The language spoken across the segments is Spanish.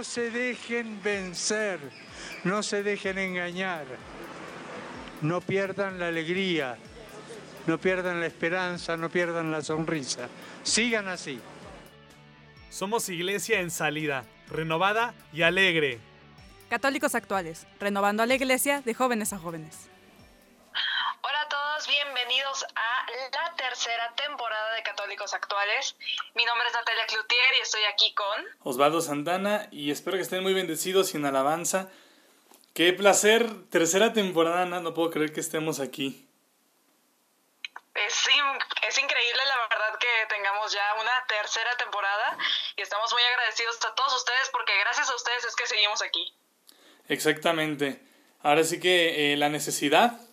No se dejen vencer, no se dejen engañar, no pierdan la alegría, no pierdan la esperanza, no pierdan la sonrisa. Sigan así. Somos iglesia en salida, renovada y alegre. Católicos actuales, renovando a la iglesia de jóvenes a jóvenes. Bienvenidos a la tercera temporada de Católicos Actuales. Mi nombre es Natalia Cloutier y estoy aquí con Osvaldo Santana y espero que estén muy bendecidos y en alabanza. Qué placer, tercera temporada, no, no puedo creer que estemos aquí. Es, es, increíble la verdad que tengamos ya una tercera temporada y estamos muy agradecidos a todos ustedes porque gracias a ustedes es que seguimos aquí. Exactamente. Ahora sí que eh, la necesidad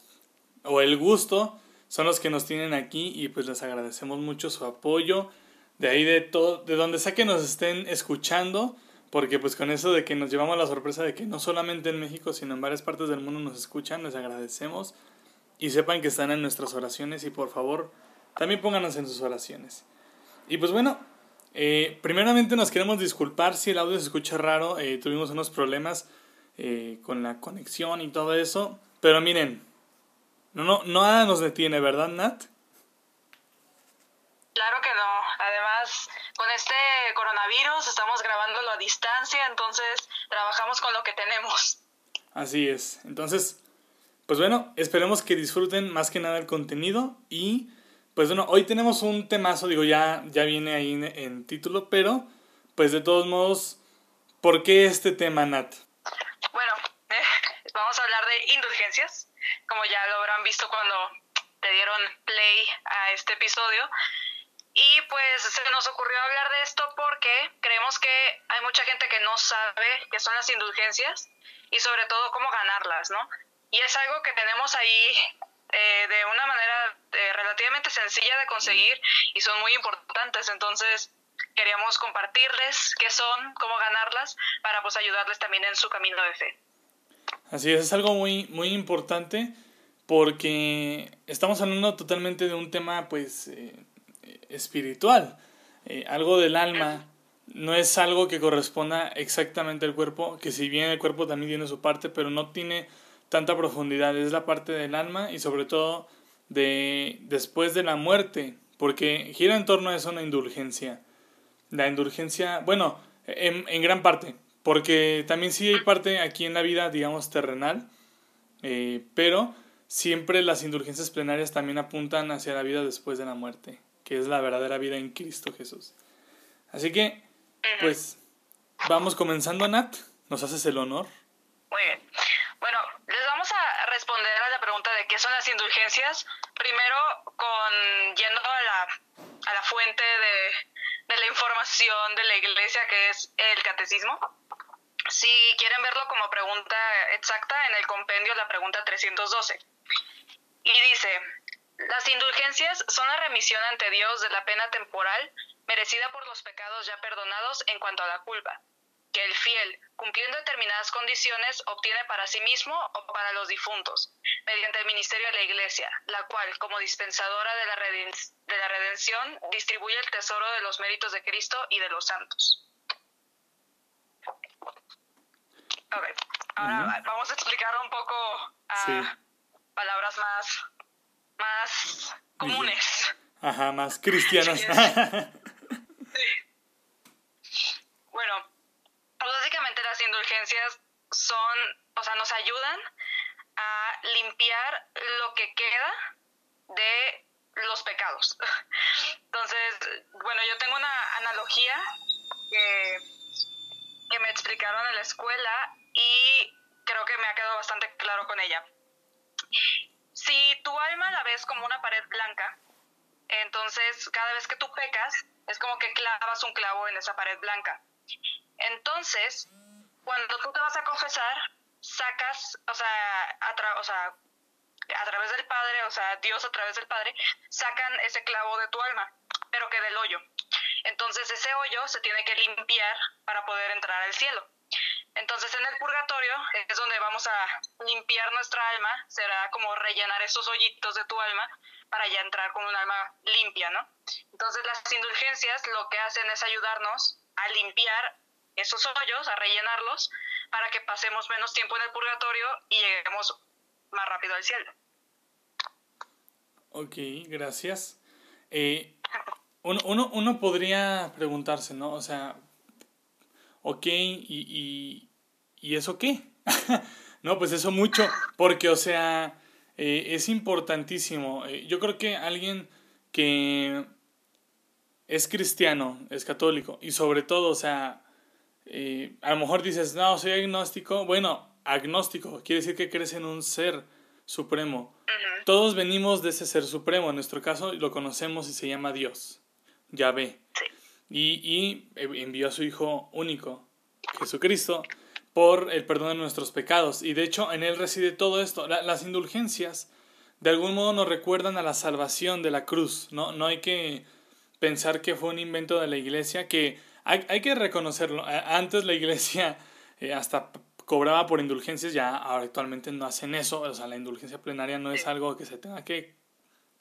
o el gusto son los que nos tienen aquí y pues les agradecemos mucho su apoyo. De ahí de todo, de donde sea que nos estén escuchando, porque pues con eso de que nos llevamos la sorpresa de que no solamente en México, sino en varias partes del mundo nos escuchan, les agradecemos y sepan que están en nuestras oraciones y por favor también pónganos en sus oraciones. Y pues bueno, eh, primeramente nos queremos disculpar si el audio se escucha raro, eh, tuvimos unos problemas eh, con la conexión y todo eso, pero miren, no, no, nada nos detiene, ¿verdad, Nat? Claro que no. Además, con este coronavirus estamos grabándolo a distancia, entonces trabajamos con lo que tenemos. Así es. Entonces, pues bueno, esperemos que disfruten más que nada el contenido y pues bueno, hoy tenemos un temazo, digo, ya, ya viene ahí en, en título, pero pues de todos modos, ¿por qué este tema, Nat? Bueno, eh, vamos a hablar de indulgencias, como ya lo habrán visto cuando te dieron play a este episodio. Y pues se nos ocurrió hablar de esto porque creemos que hay mucha gente que no sabe qué son las indulgencias y sobre todo cómo ganarlas, ¿no? Y es algo que tenemos ahí eh, de una manera eh, relativamente sencilla de conseguir y son muy importantes. Entonces queríamos compartirles qué son, cómo ganarlas, para pues ayudarles también en su camino de fe. Así es, es algo muy, muy importante porque estamos hablando totalmente de un tema pues eh, espiritual, eh, algo del alma, no es algo que corresponda exactamente al cuerpo, que si bien el cuerpo también tiene su parte, pero no tiene tanta profundidad, es la parte del alma y sobre todo de después de la muerte, porque gira en torno a eso una indulgencia. La indulgencia, bueno, en, en gran parte, porque también sí hay parte aquí en la vida, digamos, terrenal, eh, pero siempre las indulgencias plenarias también apuntan hacia la vida después de la muerte, que es la verdadera vida en Cristo Jesús. Así que, pues, vamos comenzando, Nat. ¿Nos haces el honor? Muy bien. Bueno, les vamos a responder a la pregunta de qué son las indulgencias. Primero, con yendo a la, a la fuente de, de la información de la iglesia, que es el catecismo. Si quieren verlo como pregunta exacta, en el compendio la pregunta 312. Y dice, las indulgencias son la remisión ante Dios de la pena temporal merecida por los pecados ya perdonados en cuanto a la culpa, que el fiel, cumpliendo determinadas condiciones, obtiene para sí mismo o para los difuntos, mediante el ministerio de la Iglesia, la cual, como dispensadora de la, de la redención, distribuye el tesoro de los méritos de Cristo y de los santos. Ahora uh -huh. vamos a explicar un poco a sí. palabras más, más comunes. Ajá, más cristianas. sí. Bueno, pues básicamente las indulgencias son, o sea, nos ayudan a limpiar lo que queda de los pecados. Entonces, bueno, yo tengo una analogía que que me explicaron en la escuela y creo que me ha quedado bastante claro con ella. Si tu alma la ves como una pared blanca, entonces cada vez que tú pecas es como que clavas un clavo en esa pared blanca. Entonces, cuando tú te vas a confesar, sacas, o sea, a, o sea, a través del Padre, o sea, Dios a través del Padre, sacan ese clavo de tu alma, pero que del hoyo. Entonces ese hoyo se tiene que limpiar para poder entrar al cielo. Entonces en el purgatorio es donde vamos a limpiar nuestra alma, será como rellenar esos hoyitos de tu alma para ya entrar con un alma limpia, ¿no? Entonces las indulgencias lo que hacen es ayudarnos a limpiar esos hoyos, a rellenarlos, para que pasemos menos tiempo en el purgatorio y lleguemos más rápido al cielo. Ok, gracias. Eh, uno, uno, podría preguntarse, ¿no? O sea, ok, ¿y, y, eso qué? no, pues eso mucho, porque, o sea, eh, es importantísimo. Eh, yo creo que alguien que es cristiano, es católico, y sobre todo, o sea, a lo mejor dices, no, soy agnóstico. Bueno, agnóstico quiere decir que crees en un ser supremo. Todos venimos de ese ser supremo. En nuestro caso lo conocemos y se llama Dios. Yahvé. Y, y envió a su Hijo único, Jesucristo, por el perdón de nuestros pecados. Y de hecho en Él reside todo esto. las indulgencias de algún modo nos recuerdan a la salvación de la cruz. No, no hay que pensar que fue un invento de la iglesia, que hay, hay que reconocerlo. Antes la iglesia eh, hasta cobraba por indulgencias, ya actualmente no hacen eso. O sea, la indulgencia plenaria no es algo que se tenga que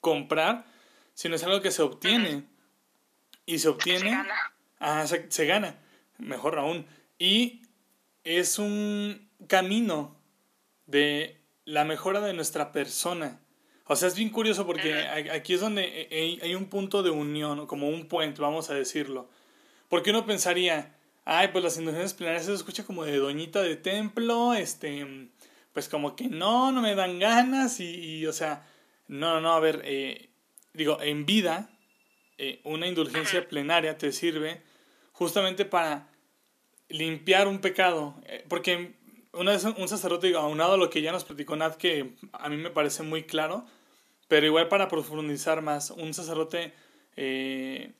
comprar, sino es algo que se obtiene y se obtiene. Se gana. Ah, se, gana, mejor aún. Y es un camino de la mejora de nuestra persona. O sea, es bien curioso porque aquí es donde hay un punto de unión, como un puente, vamos a decirlo. Porque uno pensaría, ay, pues las indulgencias plenarias se escucha como de doñita de templo, este, pues como que no, no me dan ganas y, o sea, no, no, a ver, eh, digo, en vida eh, una indulgencia plenaria te sirve justamente para limpiar un pecado. Eh, porque una vez un sacerdote, aunado a lo que ya nos platicó Nat, que a mí me parece muy claro, pero igual para profundizar más, un sacerdote, eh,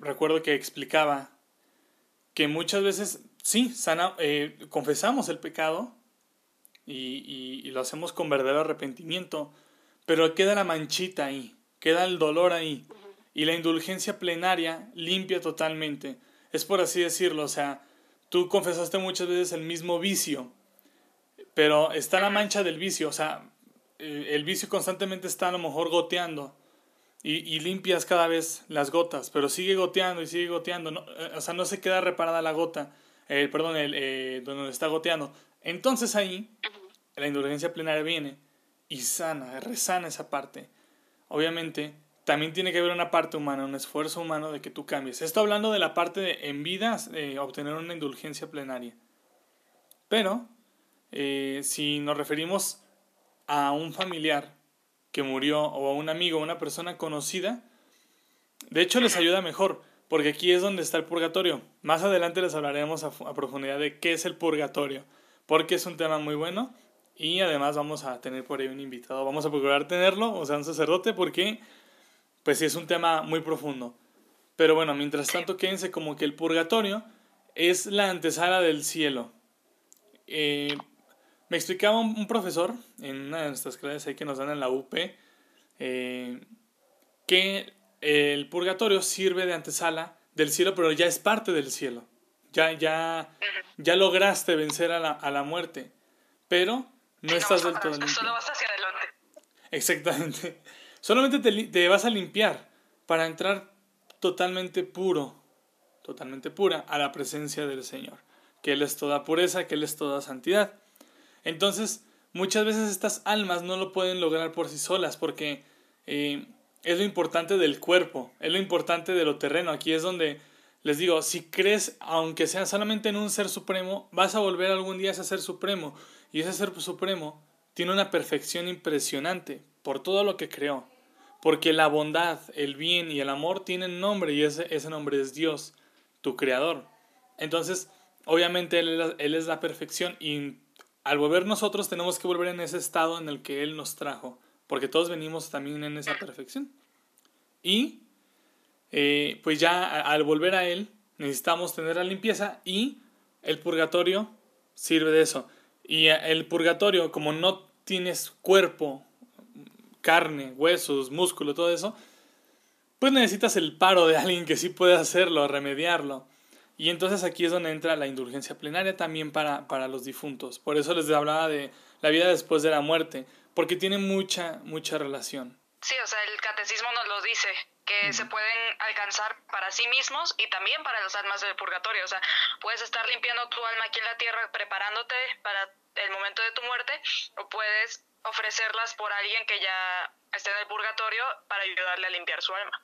recuerdo que explicaba que muchas veces, sí, sana, confesamos el pecado y, y lo hacemos con verdadero arrepentimiento, pero queda la manchita ahí, queda el dolor ahí y la indulgencia plenaria limpia totalmente. Es por así decirlo, o sea, tú confesaste muchas veces el mismo vicio, pero está la mancha del vicio, o sea, eh, el vicio constantemente está a lo mejor goteando y, limpias cada vez las gotas, pero sigue goteando y sigue goteando, eh, o sea, no se queda reparada la gota, eh, perdón, el, donde está goteando. Entonces ahí la indulgencia plenaria viene y sana, resana esa parte. Obviamente, también tiene que haber una parte humana, un esfuerzo humano de que tú cambies. Esto hablando de la parte de en vida obtener una indulgencia plenaria. Pero eh, si nos referimos a un familiar que murió o a un amigo o una persona conocida, de hecho les ayuda mejor, porque aquí es donde está el purgatorio. Más adelante les hablaremos a, profundidad de qué es el purgatorio, porque es un tema muy bueno y además vamos a tener por ahí un invitado. Vamos a procurar tenerlo, o sea, un sacerdote, porque pues sí es un tema muy profundo. Pero bueno, mientras tanto, quédense como que el purgatorio es la antesala del cielo. Eh, me explicaba un, profesor en una de nuestras clases ahí que nos dan en la UP eh, que el purgatorio sirve de antesala del cielo, pero ya es parte del cielo. Ya, ya, ya lograste vencer a la, a la muerte, pero no, estás del todo Solo vas hacia adelante. Exactamente. Solamente te, vas a limpiar para entrar totalmente puro, totalmente pura a la presencia del Señor, que Él es toda pureza, que Él es toda santidad. Entonces, muchas veces estas almas no lo pueden lograr por sí solas porque eh, es lo importante del cuerpo, es lo importante de lo terreno. Aquí es donde les digo, si crees, aunque sea solamente en un ser supremo, vas a volver algún día a ese ser supremo. Y ese ser supremo tiene una perfección impresionante por todo lo que creó. Porque la bondad, el bien y el amor tienen nombre y ese, ese nombre es Dios, tu creador. Entonces, obviamente él, él es la perfección y al volver nosotros tenemos que volver en ese estado en el que Él nos trajo, porque todos venimos también en esa perfección. Y eh, pues ya al volver a Él necesitamos tener la limpieza y el purgatorio sirve de eso. Y el purgatorio, como no tienes cuerpo, carne, huesos, músculo, todo eso, pues necesitas el paro de alguien que sí puede hacerlo, remediarlo. Y entonces aquí es donde entra la indulgencia plenaria también para, para los difuntos. Por eso les hablaba de la vida después de la muerte, porque tiene mucha, mucha relación. Sí, o sea, el catecismo nos lo dice, que se pueden alcanzar para sí mismos y también para las almas del purgatorio. O sea, puedes estar limpiando tu alma aquí en la tierra, preparándote para el momento de tu muerte, o puedes ofrecerlas por alguien que ya esté en el purgatorio para ayudarle a limpiar su alma.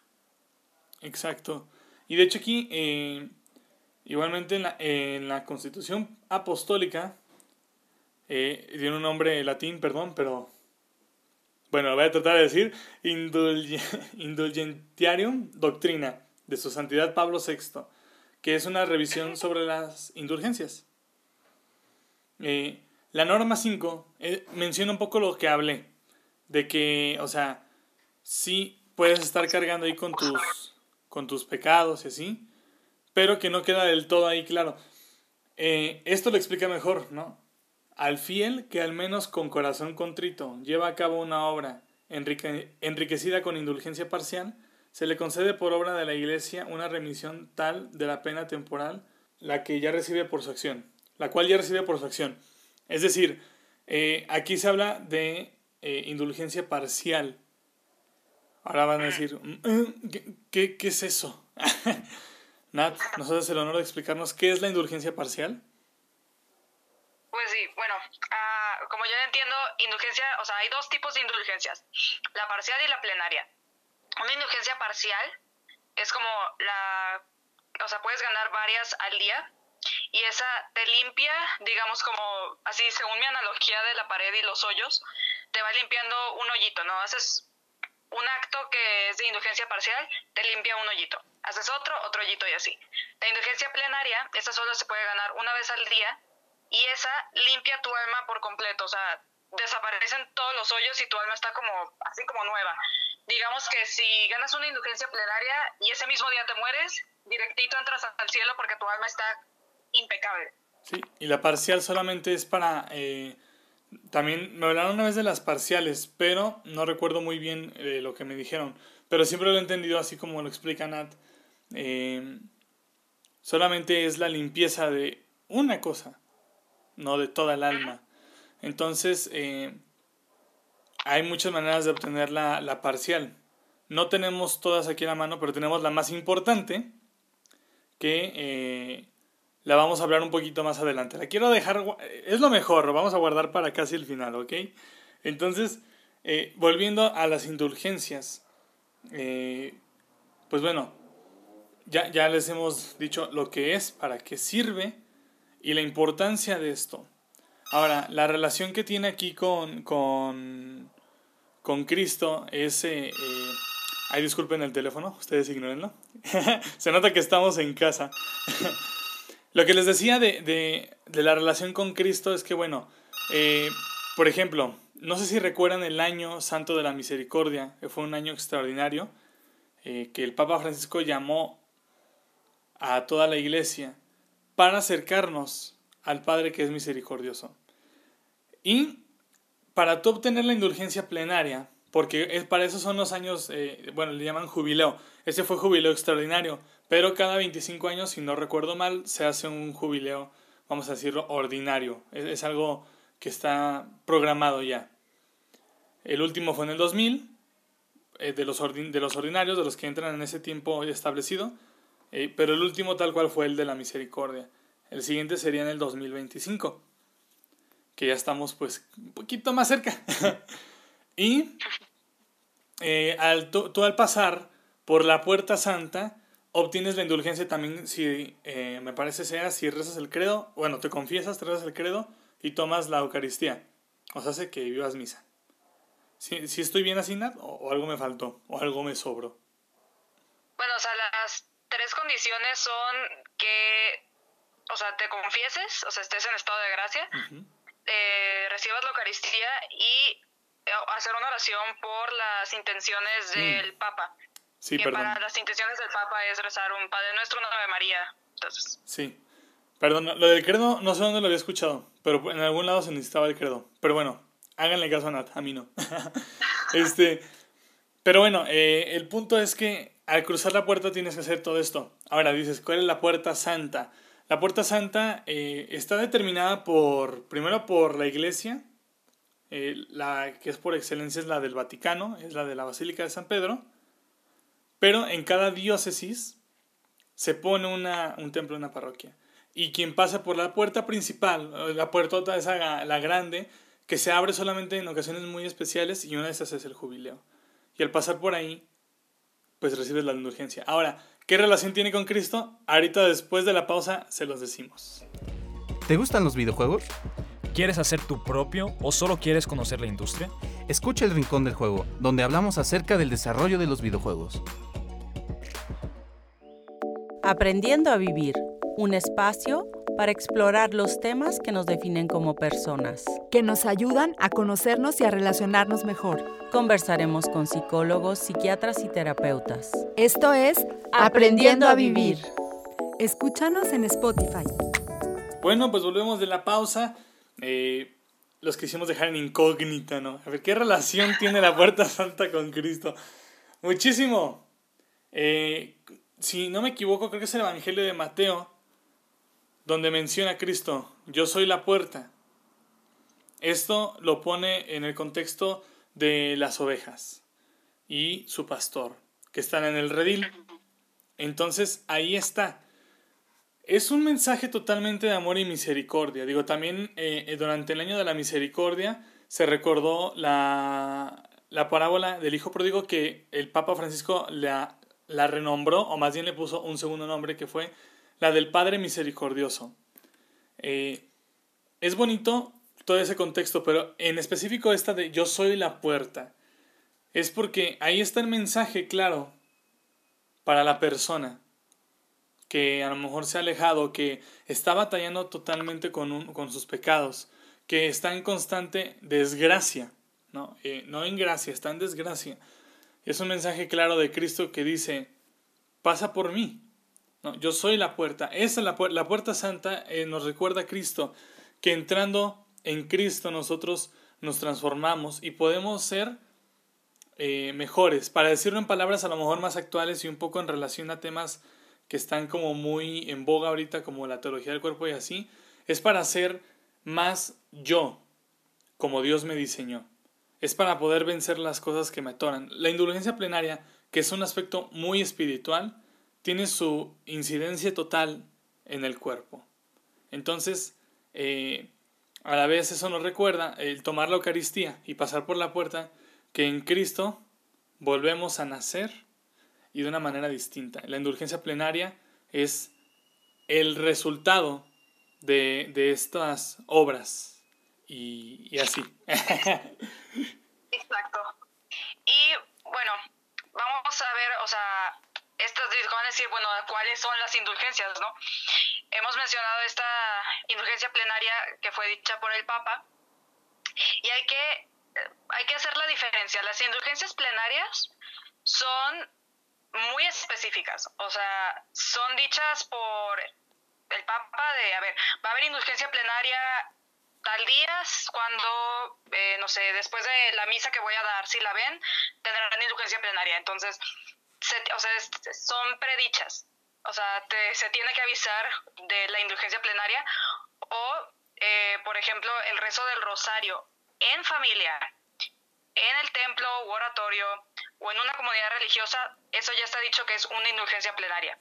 Exacto. Y de hecho aquí eh, Igualmente en la, en la Constitución Apostólica, eh, tiene un nombre latín, perdón, pero bueno, lo voy a tratar de decir, Indulgentiarium Doctrina de su Santidad Pablo VI, que es una revisión sobre las indulgencias. Eh, la norma 5 eh, menciona un poco lo que hablé, de que, o sea, sí puedes estar cargando ahí con tus, con tus pecados y así, pero que no queda del todo ahí claro. Eh, esto lo explica mejor, ¿no? Al fiel que al menos con corazón contrito lleva a cabo una obra enriquecida con indulgencia parcial, se le concede por obra de la Iglesia una remisión tal de la pena temporal, la que ya recibe por su acción, la cual ya recibe por su acción. Es decir, eh, aquí se habla de eh, indulgencia parcial. Ahora van a decir, mm, ¿qué, qué es eso? Nat, ¿nos haces el honor de explicarnos qué es la indulgencia parcial? Pues sí, bueno, uh, como yo entiendo, indulgencia, o sea, hay dos tipos de indulgencias, la parcial y la plenaria. Una indulgencia parcial es como la, o sea, puedes ganar varias al día y esa te limpia, digamos como, así según mi analogía de la pared y los hoyos, te va limpiando un hoyito, ¿no? Haces un acto que es de indulgencia parcial, te limpia un hoyito. Haces otro, otro hoyito y así. La indulgencia plenaria, esa solo se puede ganar una vez al día y esa limpia tu alma por completo. O sea, desaparecen todos los hoyos y tu alma está como así como nueva. Digamos que si ganas una indulgencia plenaria y ese mismo día te mueres, directito entras al cielo porque tu alma está impecable. Sí, y la parcial solamente es para... Eh también me hablaron una vez de las parciales, pero no recuerdo muy bien eh, lo que me dijeron. Pero siempre lo he entendido así como lo explica Nat. Eh, solamente es la limpieza de una cosa, no de toda el alma. Entonces, eh, hay muchas maneras de obtener la, la parcial. No tenemos todas aquí a la mano, pero tenemos la más importante, que la vamos a hablar un poquito más adelante. La quiero dejar, es lo mejor, lo vamos a guardar para casi el final, ¿ok? Entonces, eh, volviendo a las indulgencias, eh, pues bueno, ya, ya les hemos dicho lo que es, para qué sirve y la importancia de esto. Ahora, la relación que tiene aquí con, con, con Cristo es... Eh, ay, disculpen el teléfono, ustedes ignórenlo. Se nota que estamos en casa. Lo que les decía de, de, la relación con Cristo es que, bueno, eh, por ejemplo, no sé si recuerdan el año Santo de la Misericordia, que fue un año extraordinario, eh, que el Papa Francisco llamó a toda la iglesia para acercarnos al Padre que es misericordioso. Y para tú obtener la indulgencia plenaria, porque para eso son los años, eh, bueno, le llaman jubileo, ese fue jubileo extraordinario, pero cada 25 años, si no recuerdo mal, se hace un jubileo, vamos a decirlo, ordinario. Es, algo que está programado ya. El último fue en el 2000, eh, de, los de los ordinarios, de los que entran en ese tiempo establecido, eh, pero el último tal cual fue el de la misericordia. El siguiente sería en el 2025, que ya estamos pues un poquito más cerca. y eh, al, tú al pasar por la puerta santa, obtienes la indulgencia también si, eh, me parece sea, si rezas el credo, bueno, te confiesas, te rezas el credo y tomas la Eucaristía. O sea, hace que vivas misa. Si, si estoy bien así, Nat, o, algo me faltó, o algo me sobró. Bueno, o sea, las tres condiciones son que, o sea, te confieses, o sea, estés en estado de gracia, eh, recibas la Eucaristía y eh, hacer una oración por las intenciones mm. del Papa. Sí, que para las intenciones del Papa es rezar un Padre Nuestro, una Ave María. Entonces. Sí. Perdón, lo del credo no sé dónde lo había escuchado, pero en algún lado se necesitaba el credo. Pero bueno, háganle caso a Nat, a mí no. este, pero bueno, eh, el punto es que al cruzar la puerta tienes que hacer todo esto. Ahora dices, ¿cuál es la puerta santa? La puerta santa eh, está determinada por, primero por la iglesia, eh, la que es por excelencia es la del Vaticano, es la de la Basílica de San Pedro, pero en cada diócesis se pone un templo, una parroquia. Y quien pasa por la puerta principal, la puerta esa, la grande, que se abre solamente en ocasiones muy especiales y una de esas es el jubileo. Y al pasar por ahí, pues recibes la indulgencia. Ahora, ¿qué relación tiene con Cristo? Ahorita después de la pausa se los decimos. ¿Te gustan los videojuegos? ¿Quieres hacer tu propio o solo quieres conocer la industria? Escucha el Rincón del Juego, donde hablamos acerca del desarrollo de los videojuegos. Aprendiendo a vivir, un espacio para explorar los temas que nos definen como personas. Que nos ayudan a conocernos y a relacionarnos mejor. Conversaremos con psicólogos, psiquiatras y terapeutas. Esto es Aprendiendo a Vivir. Escúchanos en Spotify. Bueno, pues volvemos de la pausa. Eh, los quisimos dejar en incógnita, ¿no? A ver, ¿qué relación tiene la puerta santa con Cristo? Muchísimo. Eh, si no me equivoco, creo que es el Evangelio de Mateo, donde menciona a Cristo, yo soy la puerta. Esto lo pone en el contexto de las ovejas y su pastor, que están en el redil. Entonces ahí está. Es un mensaje totalmente de amor y misericordia. Digo, también eh, durante el año de la misericordia se recordó la, la parábola del Hijo Pródigo que el Papa Francisco la, la renombró, o más bien le puso un segundo nombre, que fue la del Padre Misericordioso. Eh, es bonito todo ese contexto, pero en específico esta de yo soy la puerta. Es porque ahí está el mensaje claro para la persona que a lo mejor se ha alejado, que está batallando totalmente con, con sus pecados, que está en constante desgracia, ¿no? Eh, no en gracia, está en desgracia. Es un mensaje claro de Cristo que dice, pasa por mí, ¿no? yo soy la puerta. Esa es la, la puerta santa, eh, nos recuerda a Cristo, que entrando en Cristo nosotros nos transformamos y podemos ser eh, mejores. Para decirlo en palabras a lo mejor más actuales y un poco en relación a temas que están como muy en boga ahorita, como la teología del cuerpo y así, es para ser más yo, como Dios me diseñó. Es para poder vencer las cosas que me atoran. La indulgencia plenaria, que es un aspecto muy espiritual, tiene su incidencia total en el cuerpo. Entonces, eh, a la vez eso nos recuerda el tomar la Eucaristía y pasar por la puerta que en Cristo volvemos a nacer y de una manera distinta. La indulgencia plenaria es el resultado de, de estas obras y, y así. Exacto. Y bueno, vamos a ver, o sea, estas van a decir, bueno, cuáles son las indulgencias, ¿no? Hemos mencionado esta indulgencia plenaria que fue dicha por el Papa y hay que, hay que hacer la diferencia. Las indulgencias plenarias son muy específicas, o sea, son dichas por el Papa de, a ver, va a haber indulgencia plenaria tal día cuando, eh, no sé, después de la misa que voy a dar, si la ven, tendrán indulgencia plenaria. Entonces, o sea, son predichas. O sea, se tiene que avisar de la indulgencia plenaria o, eh, por ejemplo, el rezo del rosario en familia, en el templo u oratorio o en una comunidad religiosa, eso ya está dicho que es una indulgencia plenaria.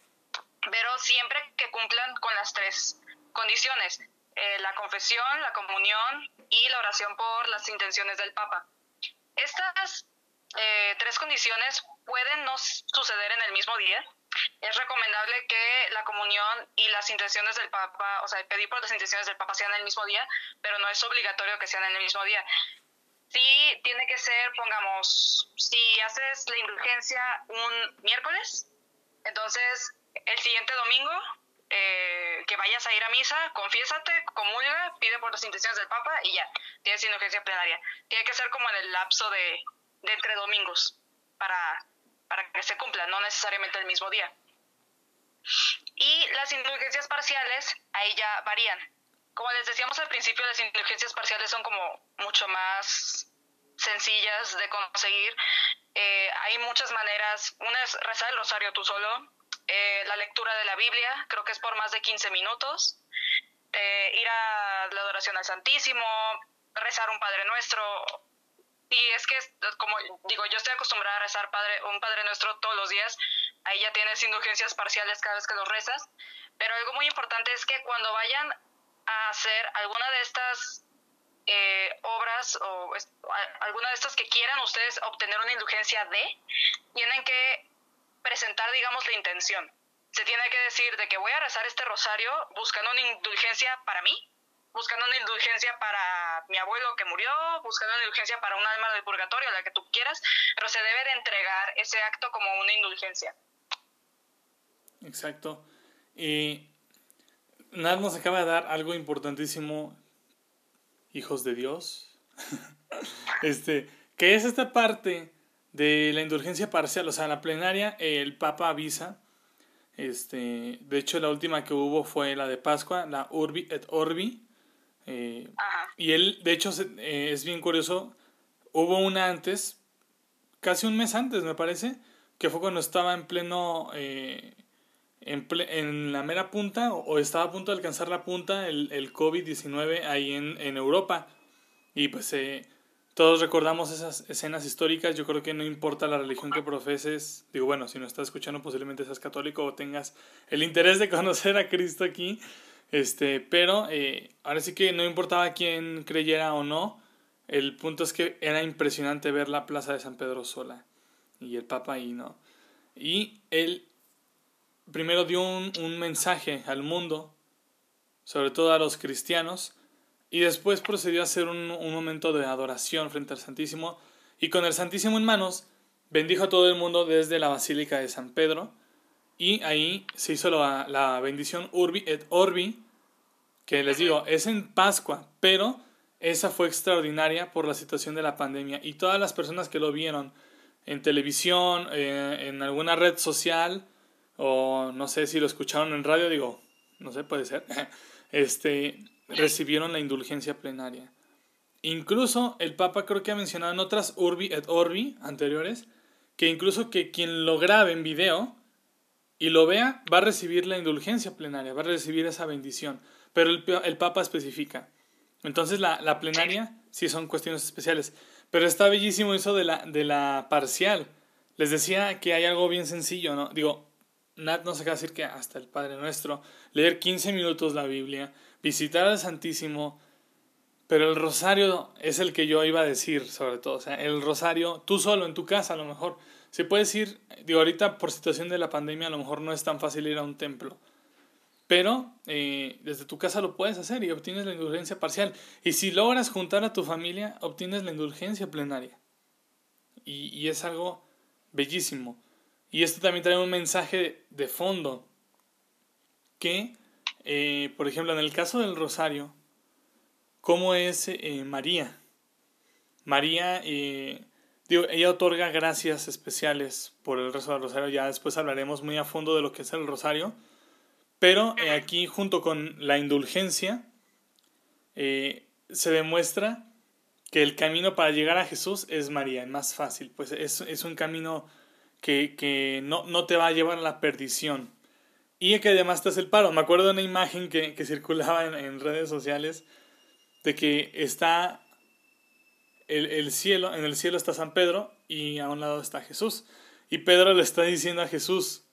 Pero siempre que cumplan con las tres condiciones, eh, la confesión, la comunión y la oración por las intenciones del Papa. Estas eh, tres condiciones pueden no suceder en el mismo día. Es recomendable que la comunión y las intenciones del Papa, o sea, pedir por las intenciones del Papa sean el mismo día, pero no es obligatorio que sean el mismo día. Sí, tiene que ser, pongamos, si haces la indulgencia un miércoles, entonces el siguiente domingo eh, que vayas a ir a misa, confiésate, comulga, pide por las intenciones del Papa y ya, tienes indulgencia plenaria. Tiene que ser como en el lapso de, de entre domingos para, para que se cumpla, no necesariamente el mismo día. Y las indulgencias parciales, ahí ya varían. Como les decíamos al principio, las indulgencias parciales son como mucho más sencillas de conseguir. Eh, hay muchas maneras. Una es rezar el rosario tú solo, eh, la lectura de la Biblia, creo que es por más de 15 minutos, eh, ir a la adoración al Santísimo, rezar un Padre Nuestro. Y es que, como digo, yo estoy acostumbrada a rezar padre, un Padre Nuestro todos los días, ahí ya tienes indulgencias parciales cada vez que los rezas, pero algo muy importante es que cuando vayan a hacer alguna de estas eh, obras o alguna de estas que quieran ustedes obtener una indulgencia de, tienen que presentar, digamos, la intención. Se tiene que decir de que voy a rezar este rosario buscando una indulgencia para mí, buscando una indulgencia para mi abuelo que murió, buscando indulgencia para un alma del purgatorio, la que tú quieras, pero se debe de entregar ese acto como una indulgencia. Exacto. Y Nad nos acaba de dar algo importantísimo, hijos de Dios. este, que es esta parte de la indulgencia parcial, o sea, la plenaria, el Papa avisa. Este, de hecho, la última que hubo fue la de Pascua, la Urbi et Orbi. Eh, y él, de hecho, eh, es bien curioso. Hubo una antes, casi un mes antes, me parece, que fue cuando estaba en pleno. Eh, en, en, la mera punta, o, estaba a punto de alcanzar la punta, el, el COVID-19 ahí en, en Europa. Y pues todos recordamos esas escenas históricas, yo creo que no importa la religión que profeses, digo, bueno, si no estás escuchando posiblemente seas católico o tengas el interés de conocer a Cristo aquí, este, pero eh, ahora sí que no importaba quién creyera o no, el punto es que era impresionante ver la plaza de San Pedro sola y el Papa ahí, ¿no? Y él primero dio un, un mensaje al mundo, sobre todo a los cristianos, y después procedió a hacer un, momento de adoración frente al Santísimo y con el Santísimo en manos bendijo a todo el mundo desde la Basílica de San Pedro y ahí se hizo la, la bendición Urbi et Orbi, que les digo, es en Pascua, pero esa fue extraordinaria por la situación de la pandemia y todas las personas que lo vieron en televisión, eh, en alguna red social o no sé si lo escucharon en radio, digo, no sé, puede ser. Este, recibieron la indulgencia plenaria. Incluso el Papa creo que ha mencionado en otras Urbi et Orbi anteriores que incluso que quien lo grabe en video y lo vea va a recibir la indulgencia plenaria, va a recibir esa bendición. Pero el, Papa especifica. Entonces la, la, plenaria sí son cuestiones especiales. Pero está bellísimo eso de la, de la parcial. Les decía que hay algo bien sencillo, ¿no? Digo, Nat nos acaba de decir que hasta el Padre Nuestro, leer 15 minutos la Biblia, visitar al Santísimo, pero el rosario es el que yo iba a decir sobre todo, o sea, el rosario, tú solo en tu casa a lo mejor, si puedes ir, digo, ahorita por situación de la pandemia a lo mejor no es tan fácil ir a un templo, pero eh, desde tu casa lo puedes hacer y obtienes la indulgencia parcial. Y si logras juntar a tu familia, obtienes la indulgencia plenaria. Y, y es algo bellísimo. Y esto también trae un mensaje de fondo que eh, por ejemplo, en el caso del rosario, ¿cómo es eh, María? María, eh, ella otorga gracias especiales por el rezo del rosario, ya después hablaremos muy a fondo de lo que es el rosario, pero aquí junto con la indulgencia se demuestra que el camino para llegar a Jesús es María, es más fácil, pues es, es un camino que, que no, no, te va a llevar a la perdición, y que además te hace el paro. Me acuerdo de una imagen que, que circulaba en, en, redes sociales de que está el, el, cielo, en el cielo está San Pedro y a un lado está Jesús. Y Pedro le está diciendo a Jesús,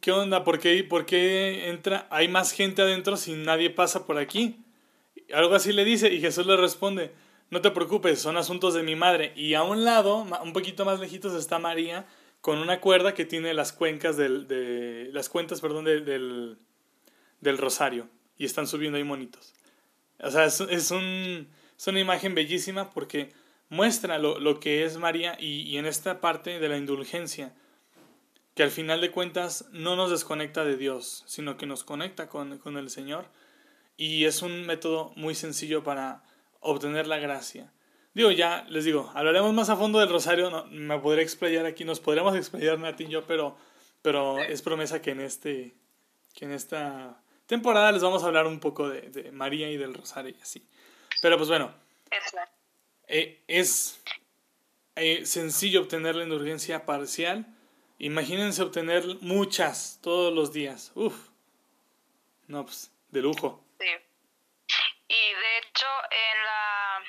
¿qué onda? ¿Por qué, ¿Por qué entra? Hay más gente adentro si nadie pasa por aquí. Algo así le dice y Jesús le responde, no te preocupes, son asuntos de mi madre. Y a un lado, un poquito más lejitos, está María con una cuerda que tiene las cuencas del, de, las cuentas, perdón, del, del rosario y están subiendo ahí monitos. O sea, es, es, un, es una imagen bellísima porque muestra lo, lo que es María y, y, en esta parte de la indulgencia, que al final de cuentas no nos desconecta de Dios, sino que nos conecta con, con el Señor y es un método muy sencillo para obtener la gracia. Digo, ya les digo, hablaremos más a fondo del rosario, no, me podré explayar aquí, nos podremos explayar Nati y yo, pero pero es promesa que en este que en esta temporada les vamos a hablar un poco de, de María y del Rosario y así. Pero pues bueno, eh, es eh, sencillo obtener la indulgencia parcial. Imagínense obtener muchas todos los días. Uf. No, pues, de lujo. Sí. Y de hecho, en la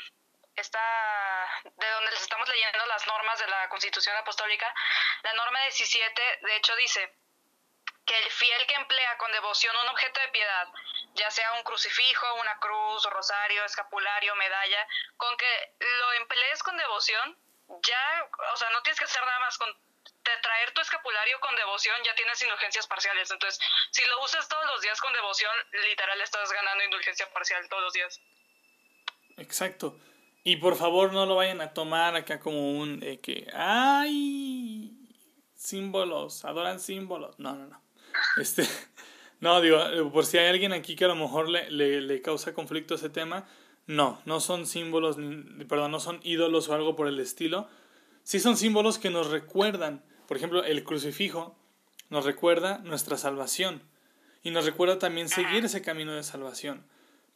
esta de donde les estamos leyendo las normas de la Constitución Apostólica, la norma 17 de hecho dice que el fiel que emplea con devoción un objeto de piedad, ya sea un crucifijo, una cruz, rosario, escapulario, medalla, con que lo emplees con devoción, ya, o sea, no tienes que hacer nada más con traer tu escapulario con devoción, ya tienes indulgencias parciales. Entonces, si lo usas todos los días con devoción, literal estás ganando indulgencia parcial todos los días. Exacto. Y por favor no lo vayan a tomar acá como un que, ay, símbolos, adoran símbolos. No, no, no. Este, no, digo, por si hay alguien aquí que a lo mejor le, le, le causa conflicto ese tema, no, no son símbolos, perdón, no son ídolos o algo por el estilo. Sí son símbolos que nos recuerdan, por ejemplo, el crucifijo nos recuerda nuestra salvación y nos recuerda también seguir ese camino de salvación.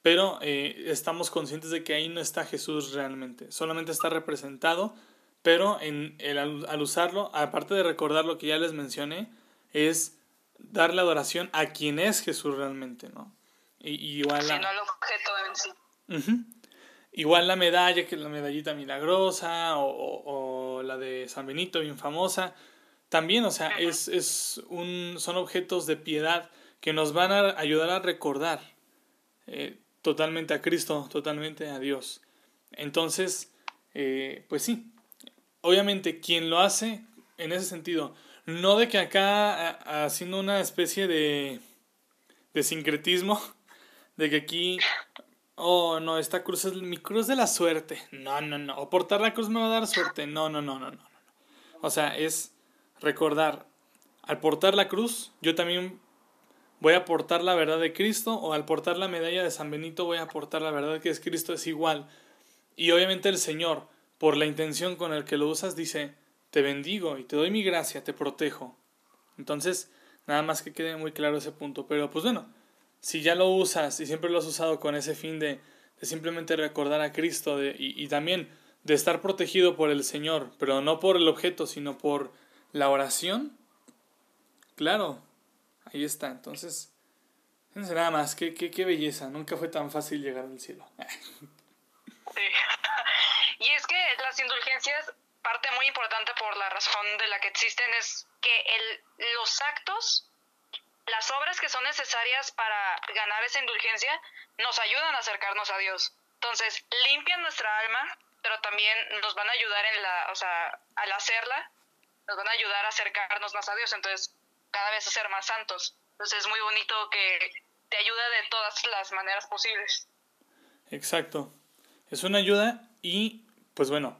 Pero eh, estamos conscientes de que ahí no está Jesús realmente, solamente está representado, pero en el, al usarlo, aparte de recordar lo que ya les mencioné, es darle adoración a quien es Jesús realmente, ¿no? Y, igual a... al objeto en sí. Igual la medalla, que es la medallita milagrosa, o, la de San Benito, bien famosa. También, o sea, es, es un, son objetos de piedad que nos van a ayudar a recordar eh, totalmente a Cristo, totalmente a Dios. Entonces, eh, pues sí, obviamente quien lo hace en ese sentido, no de que acá haciendo una especie de, de sincretismo, de que aquí oh, no, esta cruz es mi cruz de la suerte. No, no, no. O portar la cruz me va a dar suerte. No, no, no, no, no. O sea, es recordar, al portar la cruz, yo también voy a portar la verdad de Cristo, o al portar la medalla de San Benito voy a portar la verdad que es Cristo, es igual. Y obviamente el Señor, por la intención con el que lo usas, dice, te bendigo y te doy mi gracia, te protejo. Entonces, nada más que quede muy claro ese punto. Pero pues bueno, si ya lo usas y siempre lo has usado con ese fin de, de simplemente recordar a Cristo de, y, y, también de estar protegido por el Señor, pero no por el objeto, sino por la oración, claro, ahí está. Entonces, sé nada más, qué, qué, qué belleza, nunca fue tan fácil llegar al cielo. Sí. Y es que las indulgencias, parte muy importante por la razón de la que existen, es que el, los actos las obras que son necesarias para ganar esa indulgencia nos ayudan a acercarnos a Dios. Entonces, limpian nuestra alma, pero también nos van a ayudar en la, o sea, al hacerla, nos van a ayudar a acercarnos más a Dios, entonces cada vez a ser más santos. Entonces es muy bonito que te ayuda de todas las maneras posibles. Exacto. Es una ayuda y, pues bueno,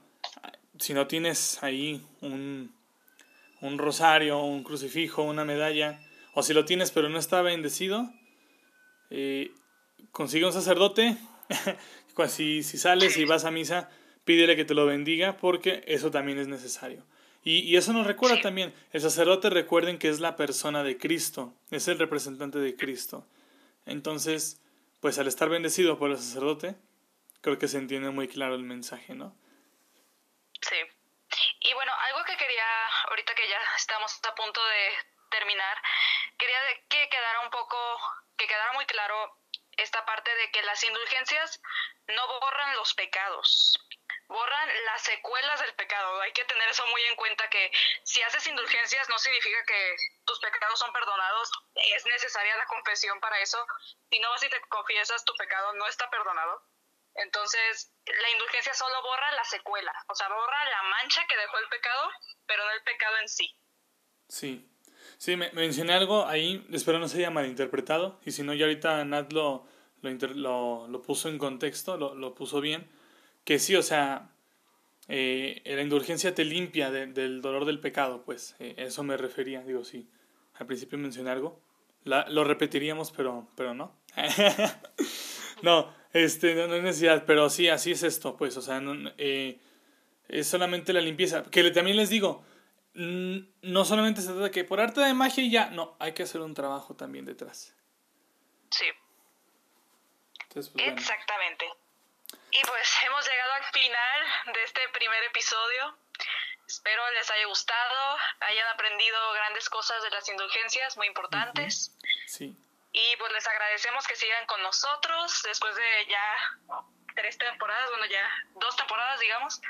si no tienes ahí un, un rosario, un crucifijo, una medalla, o si lo tienes pero no está bendecido, eh, consigue un sacerdote. si, si sales y vas a misa, pídele que te lo bendiga porque eso también es necesario. Y, y, eso nos recuerda también, el sacerdote recuerden que es la persona de Cristo, es el representante de Cristo. Entonces, pues al estar bendecido por el sacerdote, creo que se entiende muy claro el mensaje, ¿no? Sí. Y bueno, algo que quería, ahorita que ya estamos a punto de terminar, quería que quedara un poco, que quedara muy claro esta parte de que las indulgencias no borran los pecados, borran las secuelas del pecado. Hay que tener eso muy en cuenta que si haces indulgencias no significa que tus pecados son perdonados, es necesaria la confesión para eso. Si no vas y te confiesas, tu pecado no está perdonado. Entonces, la indulgencia solo borra la secuela, o sea, borra la mancha que dejó el pecado, pero no el pecado en sí. Sí, Sí, me, mencioné algo ahí, espero no se haya malinterpretado, y si no, ya ahorita Nat lo, lo, lo, puso en contexto, lo, lo, puso bien, que sí, o sea, eh, la indulgencia te limpia del dolor del pecado, pues, eh, eso me refería, digo, sí, al principio mencioné algo, la, lo repetiríamos, pero, pero no. no, este, no, no, necesidad, pero sí, así es esto, pues, o sea, no, eh, es solamente la limpieza, que también les digo, no solamente se trata de que por arte de magia y ya, no, hay que hacer un trabajo también detrás. Sí. Entonces, pues, bueno. Exactamente. Y pues hemos llegado al final de este primer episodio. Espero les haya gustado, hayan aprendido grandes cosas de las indulgencias muy importantes. Sí. Y pues les agradecemos que sigan con nosotros después de ya tres temporadas, bueno, ya dos temporadas, digamos.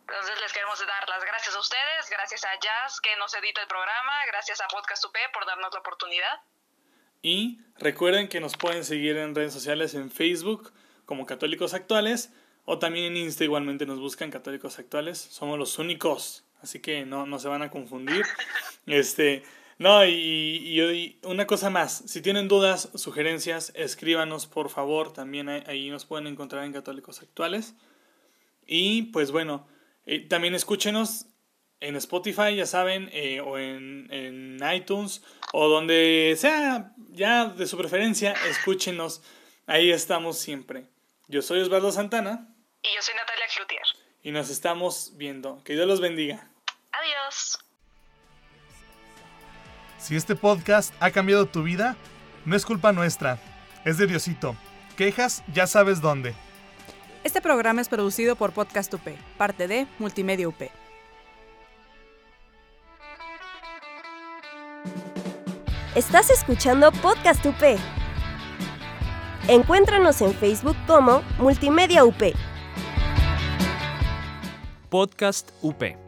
Entonces les queremos dar las gracias a ustedes, gracias a Jazz que nos edita el programa, gracias a Podcast UP por darnos la oportunidad. Y recuerden que nos pueden seguir en redes sociales en Facebook como Católicos Actuales o también en Insta igualmente nos buscan Católicos Actuales. Somos los únicos, así que no, no se van a confundir. Este, no, y, y- y una cosa más, si tienen dudas, sugerencias, escríbanos por favor, también ahí, nos pueden encontrar en Católicos Actuales. Y pues bueno, eh, también escúchenos en Spotify, ya saben, eh, o en, en iTunes, o donde sea, ya de su preferencia, escúchenos. Ahí estamos siempre. Yo soy Osvaldo Santana Y yo soy Natalia Cloutier. y nos estamos viendo. Que Dios los bendiga. Si este podcast ha cambiado tu vida, no es culpa nuestra, es de Diosito. Quejas, ya sabes dónde. Este programa es producido por Podcast UP, parte de Multimedia UP. Estás escuchando Podcast UP. Encuéntranos en Facebook como Multimedia UP. Podcast UP.